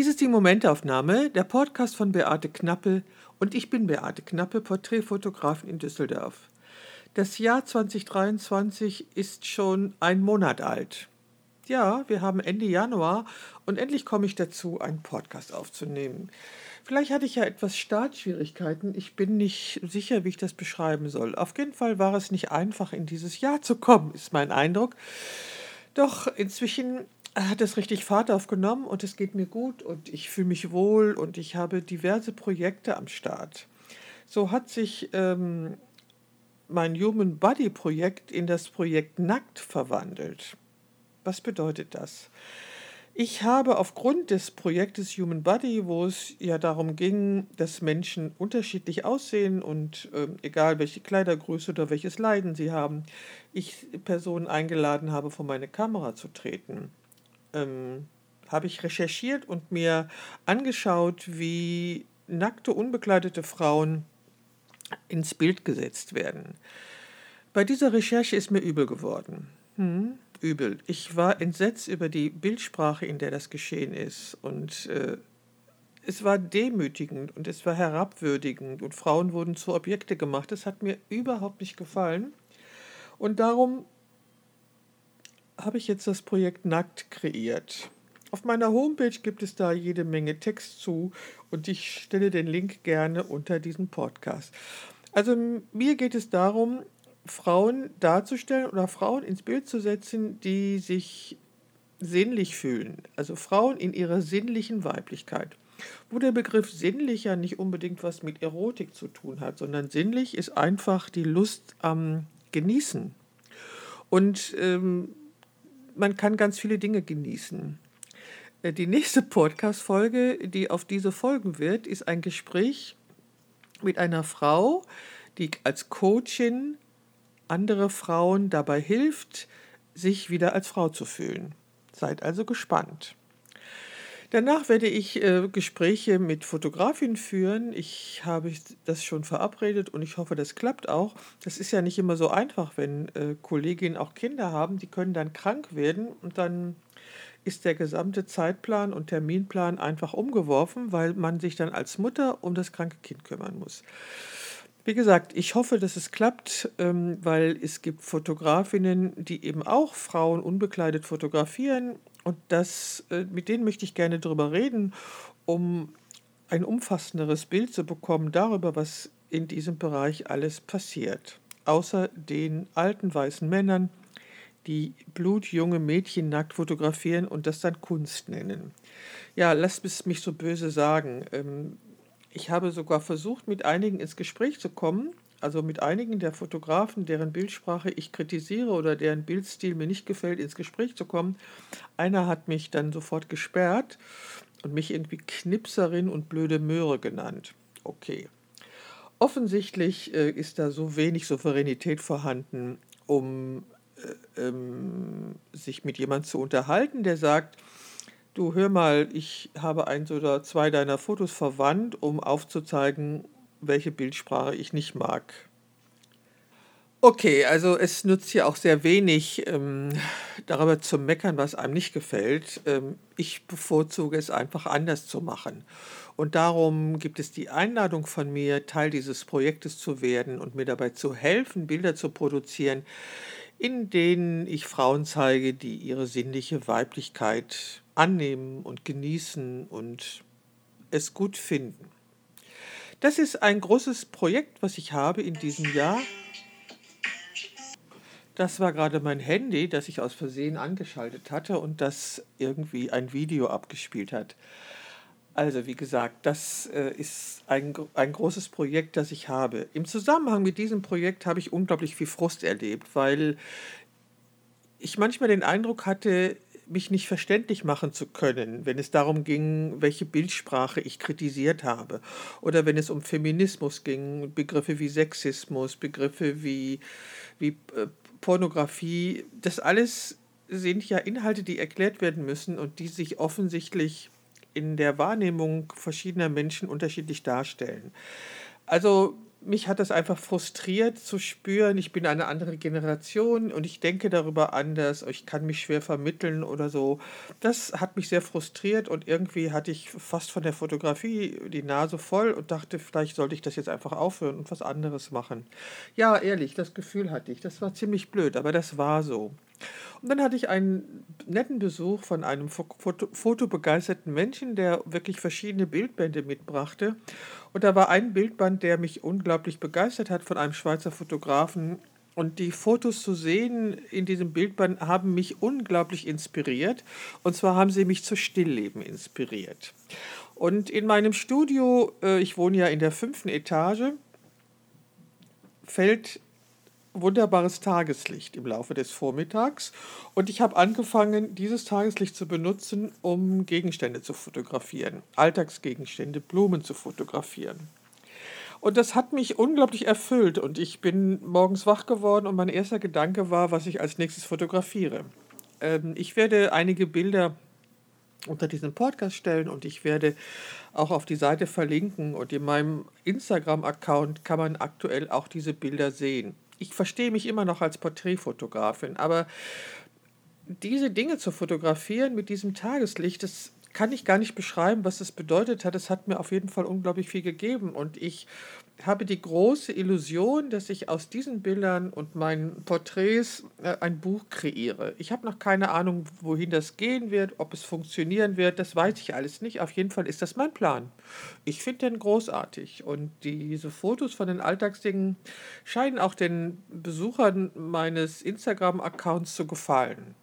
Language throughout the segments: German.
Dies ist die Momentaufnahme, der Podcast von Beate Knappe und ich bin Beate Knappe, Porträtfotografin in Düsseldorf. Das Jahr 2023 ist schon ein Monat alt. Ja, wir haben Ende Januar und endlich komme ich dazu, einen Podcast aufzunehmen. Vielleicht hatte ich ja etwas Startschwierigkeiten. Ich bin nicht sicher, wie ich das beschreiben soll. Auf jeden Fall war es nicht einfach, in dieses Jahr zu kommen, ist mein Eindruck. Doch inzwischen hat es richtig Fahrt aufgenommen und es geht mir gut und ich fühle mich wohl und ich habe diverse Projekte am Start. So hat sich ähm, mein Human Body Projekt in das Projekt Nackt verwandelt. Was bedeutet das? Ich habe aufgrund des Projektes Human Body, wo es ja darum ging, dass Menschen unterschiedlich aussehen und äh, egal welche Kleidergröße oder welches Leiden sie haben, ich Personen eingeladen habe, vor meine Kamera zu treten ähm, habe ich recherchiert und mir angeschaut, wie nackte, unbekleidete Frauen ins Bild gesetzt werden. Bei dieser Recherche ist mir übel geworden. Hm, übel. Ich war entsetzt über die Bildsprache, in der das geschehen ist. Und äh, es war demütigend und es war herabwürdigend und Frauen wurden zu Objekte gemacht. Das hat mir überhaupt nicht gefallen. Und darum habe ich jetzt das Projekt Nackt kreiert. Auf meiner Homepage gibt es da jede Menge Text zu und ich stelle den Link gerne unter diesem Podcast. Also mir geht es darum, Frauen darzustellen oder Frauen ins Bild zu setzen, die sich sinnlich fühlen. Also Frauen in ihrer sinnlichen Weiblichkeit. Wo der Begriff sinnlich ja nicht unbedingt was mit Erotik zu tun hat, sondern sinnlich ist einfach die Lust am Genießen. Und ähm, man kann ganz viele Dinge genießen. Äh, die nächste Podcast-Folge, die auf diese folgen wird, ist ein Gespräch mit einer Frau, die als Coachin andere Frauen dabei hilft, sich wieder als Frau zu fühlen. Seid also gespannt. Danach werde ich äh, Gespräche mit Fotografinnen führen. Ich habe das schon verabredet und ich hoffe, das klappt auch. Das ist ja nicht immer so einfach, wenn äh, Kolleginnen auch Kinder haben. Die können dann krank werden und dann ist der gesamte Zeitplan und Terminplan einfach umgeworfen, weil man sich dann als Mutter um das kranke Kind kümmern muss. Wie gesagt, ich hoffe, dass es klappt, ähm, weil es gibt Fotografinnen, die eben auch Frauen unbekleidet fotografieren und das, äh, mit denen möchte ich gerne darüber reden, um ein umfassenderes Bild zu bekommen darüber, was in diesem Bereich alles passiert. Außer den alten weißen Männern, die blutjunge Mädchen nackt fotografieren und das dann Kunst nennen. Ja, lasst es mich so böse sagen. Ähm, ich habe sogar versucht, mit einigen ins Gespräch zu kommen, also mit einigen der Fotografen, deren Bildsprache ich kritisiere oder deren Bildstil mir nicht gefällt, ins Gespräch zu kommen. Einer hat mich dann sofort gesperrt und mich irgendwie Knipserin und blöde Möhre genannt. Okay. Offensichtlich äh, ist da so wenig Souveränität vorhanden, um äh, ähm, sich mit jemandem zu unterhalten, der sagt, du hör mal, ich habe eins oder zwei deiner Fotos verwandt, um aufzuzeigen, welche Bildsprache ich nicht mag. Okay, also es nutzt hier auch sehr wenig, ähm, darüber zu meckern, was einem nicht gefällt. Ähm, ich bevorzuge es einfach anders zu machen. Und darum gibt es die Einladung von mir, Teil dieses Projektes zu werden und mir dabei zu helfen, Bilder zu produzieren, in denen ich Frauen zeige, die ihre sinnliche Weiblichkeit annehmen und genießen und es gut finden. Das ist ein großes Projekt, was ich habe in diesem Jahr. Das war gerade mein Handy, das ich aus Versehen angeschaltet hatte und das irgendwie ein Video abgespielt hat. Also wie gesagt, das äh, ist ein, ein großes Projekt, das ich habe. Im Zusammenhang mit diesem Projekt habe ich unglaublich viel Frust erlebt, weil ich manchmal den Eindruck hatte, mich nicht verständlich machen zu können, wenn es darum ging, welche Bildsprache ich kritisiert habe. Oder wenn es um Feminismus ging, Begriffe wie Sexismus, Begriffe wie, wie äh, Pornografie. Das alles sind ja Inhalte, die erklärt werden müssen und die sich offensichtlich in der Wahrnehmung verschiedener Menschen unterschiedlich darstellen. Also mich hat das einfach frustriert zu spüren, ich bin eine andere Generation und ich denke darüber anders, ich kann mich schwer vermitteln oder so. Das hat mich sehr frustriert und irgendwie hatte ich fast von der Fotografie die Nase voll und dachte, vielleicht sollte ich das jetzt einfach aufhören und was anderes machen. Ja, ehrlich, das Gefühl hatte ich. Das war ziemlich blöd, aber das war so. Und dann hatte ich einen netten Besuch von einem Foto fotobegeisterten Menschen, der wirklich verschiedene Bildbände mitbrachte. Und da war ein Bildband, der mich unglaublich begeistert hat von einem Schweizer Fotografen. Und die Fotos zu sehen in diesem Bildband haben mich unglaublich inspiriert. Und zwar haben sie mich zu Stillleben inspiriert. Und in meinem Studio, äh, ich wohne ja in der fünften Etage, fällt wunderbares Tageslicht im Laufe des Vormittags und ich habe angefangen, dieses Tageslicht zu benutzen, um Gegenstände zu fotografieren, Alltagsgegenstände, Blumen zu fotografieren. Und das hat mich unglaublich erfüllt und ich bin morgens wach geworden und mein erster Gedanke war, was ich als nächstes fotografiere. Ähm, ich werde einige Bilder unter diesen Podcast stellen und ich werde auch auf die Seite verlinken und in meinem Instagram-Account kann man aktuell auch diese Bilder sehen ich verstehe mich immer noch als Porträtfotografin, aber diese Dinge zu fotografieren mit diesem Tageslicht, das kann ich gar nicht beschreiben, was es bedeutet hat. Es hat mir auf jeden Fall unglaublich viel gegeben. Und ich habe die große Illusion, dass ich aus diesen Bildern und meinen Porträts äh, ein Buch kreiere. Ich habe noch keine Ahnung, wohin das gehen wird, ob es funktionieren wird. Das weiß ich alles nicht. Auf jeden Fall ist das mein Plan. Ich finde den großartig. Und diese Fotos von den Alltagsdingen scheinen auch den Besuchern meines Instagram-Accounts zu gefallen.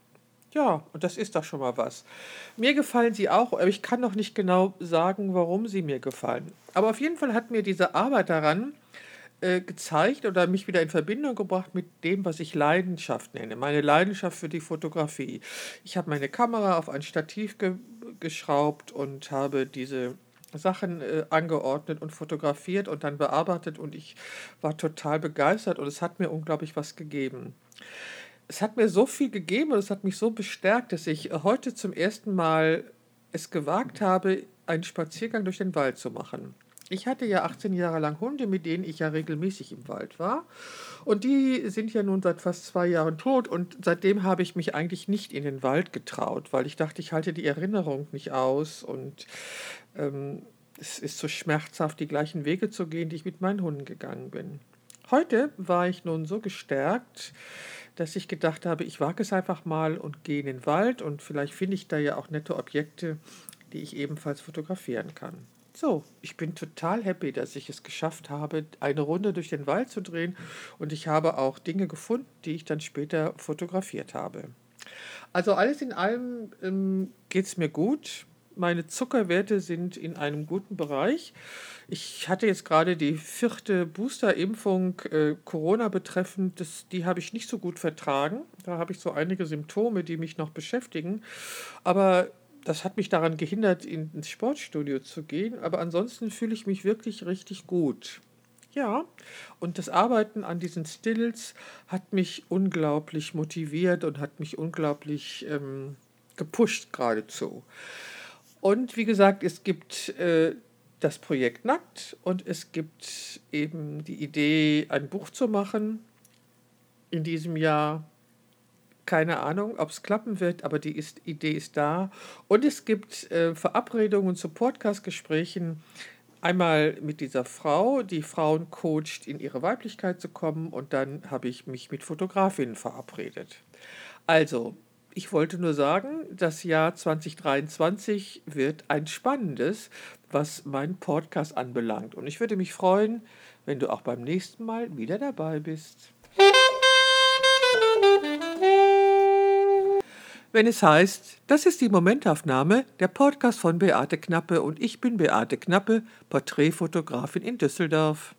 Ja, und das ist doch schon mal was. Mir gefallen sie auch, aber ich kann noch nicht genau sagen, warum sie mir gefallen. Aber auf jeden Fall hat mir diese Arbeit daran äh, gezeigt oder mich wieder in Verbindung gebracht mit dem, was ich Leidenschaft nenne. Meine Leidenschaft für die Fotografie. Ich habe meine Kamera auf ein Stativ ge geschraubt und habe diese Sachen äh, angeordnet und fotografiert und dann bearbeitet und ich war total begeistert und es hat mir unglaublich was gegeben es hat mir so viel gegeben und es hat mich so bestärkt, dass ich heute zum ersten Mal es gewagt habe, einen Spaziergang durch den Wald zu machen. Ich hatte ja 18 Jahre lang Hunde, mit denen ich ja regelmäßig im Wald war. Und die sind ja nun seit fast zwei Jahren tot. Und seitdem habe ich mich eigentlich nicht in den Wald getraut, weil ich dachte, ich halte die Erinnerung nicht aus. Und ähm, es ist so schmerzhaft, die gleichen Wege zu gehen, die ich mit meinen Hunden gegangen bin. Heute war ich nun so gestärkt, dass ich gedacht habe, ich wage es einfach mal und gehe in den Wald und vielleicht finde ich da ja auch nette Objekte, die ich ebenfalls fotografieren kann. So, ich bin total happy, dass ich es geschafft habe, eine Runde durch den Wald zu drehen und ich habe auch Dinge gefunden, die ich dann später fotografiert habe. Also alles in allem ähm, geht es mir gut. Meine Zuckerwerte sind in einem guten Bereich. Ich hatte jetzt gerade die vierte Boosterimpfung äh, Corona betreffend, das, die habe ich nicht so gut vertragen. Da habe ich so einige Symptome, die mich noch beschäftigen. Aber das hat mich daran gehindert, ins Sportstudio zu gehen. Aber ansonsten fühle ich mich wirklich richtig gut. Ja, und das Arbeiten an diesen Stills hat mich unglaublich motiviert und hat mich unglaublich ähm, gepusht geradezu. Und wie gesagt, es gibt äh, das Projekt Nackt und es gibt eben die Idee, ein Buch zu machen in diesem Jahr. Keine Ahnung, ob es klappen wird, aber die ist, Idee ist da. Und es gibt äh, Verabredungen zu Podcast-Gesprächen. Einmal mit dieser Frau, die Frauen coacht, in ihre Weiblichkeit zu kommen. Und dann habe ich mich mit Fotografinnen verabredet. Also, ich wollte nur sagen, das Jahr 2023 wird ein spannendes, was meinen Podcast anbelangt. Und ich würde mich freuen, wenn du auch beim nächsten Mal wieder dabei bist. Wenn es heißt, das ist die Momentaufnahme, der Podcast von Beate Knappe und ich bin Beate Knappe, Porträtfotografin in Düsseldorf.